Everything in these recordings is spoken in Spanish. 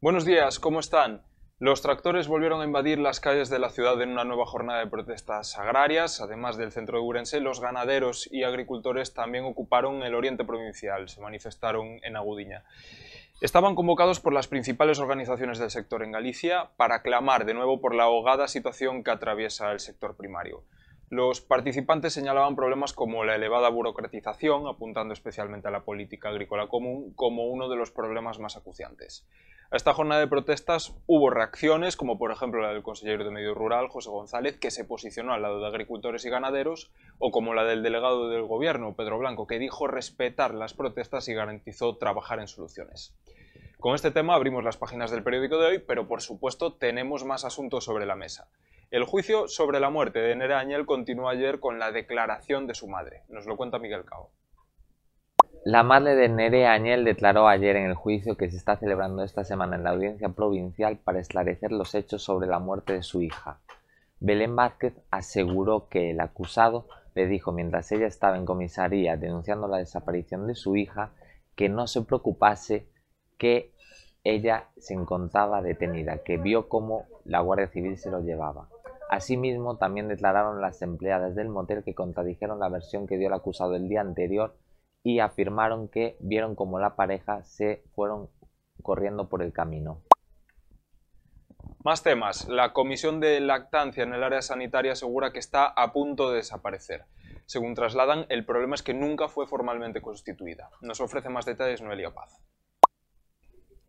Buenos días, ¿cómo están? Los tractores volvieron a invadir las calles de la ciudad en una nueva jornada de protestas agrarias. Además del centro de Urense, los ganaderos y agricultores también ocuparon el oriente provincial, se manifestaron en Agudiña. Estaban convocados por las principales organizaciones del sector en Galicia para clamar de nuevo por la ahogada situación que atraviesa el sector primario. Los participantes señalaban problemas como la elevada burocratización, apuntando especialmente a la política agrícola común, como uno de los problemas más acuciantes. A esta jornada de protestas hubo reacciones, como por ejemplo la del consejero de Medio Rural, José González, que se posicionó al lado de agricultores y ganaderos, o como la del delegado del gobierno, Pedro Blanco, que dijo respetar las protestas y garantizó trabajar en soluciones. Con este tema abrimos las páginas del periódico de hoy, pero por supuesto tenemos más asuntos sobre la mesa. El juicio sobre la muerte de Nere Añel continuó ayer con la declaración de su madre. Nos lo cuenta Miguel Cao. La madre de Nere Añel declaró ayer en el juicio que se está celebrando esta semana en la audiencia provincial para esclarecer los hechos sobre la muerte de su hija. Belén Vázquez aseguró que el acusado le dijo mientras ella estaba en comisaría denunciando la desaparición de su hija que no se preocupase que ella se encontraba detenida, que vio cómo la Guardia Civil se lo llevaba. Asimismo, también declararon las empleadas del motel que contradijeron la versión que dio el acusado el día anterior y afirmaron que vieron cómo la pareja se fueron corriendo por el camino. Más temas. La Comisión de Lactancia en el área sanitaria asegura que está a punto de desaparecer. Según trasladan, el problema es que nunca fue formalmente constituida. Nos ofrece más detalles Noelia Paz.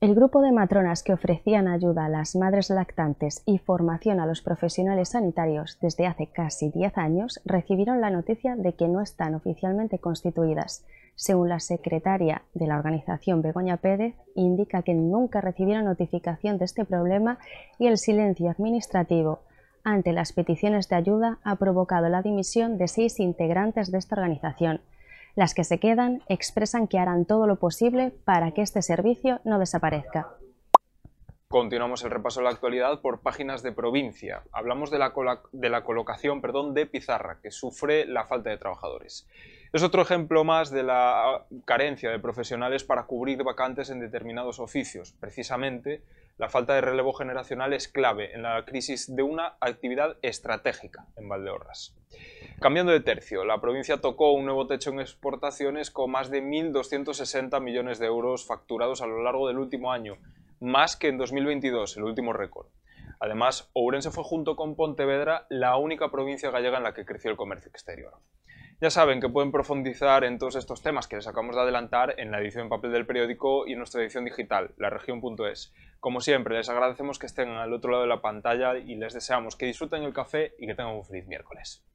El grupo de matronas que ofrecían ayuda a las madres lactantes y formación a los profesionales sanitarios desde hace casi 10 años recibieron la noticia de que no están oficialmente constituidas. Según la secretaria de la organización Begoña Pérez, indica que nunca recibieron notificación de este problema y el silencio administrativo ante las peticiones de ayuda ha provocado la dimisión de seis integrantes de esta organización. Las que se quedan expresan que harán todo lo posible para que este servicio no desaparezca. Continuamos el repaso de la actualidad por páginas de provincia. Hablamos de la, colocación perdón, de Pizarra, que sufre la falta de trabajadores. Es otro ejemplo más de la carencia de profesionales para cubrir vacantes en determinados oficios. Precisamente, la falta de relevo generacional es clave en la crisis de una actividad estratégica en Valdeorras. Cambiando de tercio, la provincia tocó un nuevo techo en exportaciones con más de 1.260 millones de euros facturados a lo largo del último año, más que en 2022, el último récord. Además, Ourense fue junto con Pontevedra la única provincia gallega en la que creció el comercio exterior. Ya saben que pueden profundizar en todos estos temas que les acabamos de adelantar en la edición en papel del periódico y en nuestra edición digital, laregion.es. Como siempre, les agradecemos que estén al otro lado de la pantalla y les deseamos que disfruten el café y que tengan un feliz miércoles.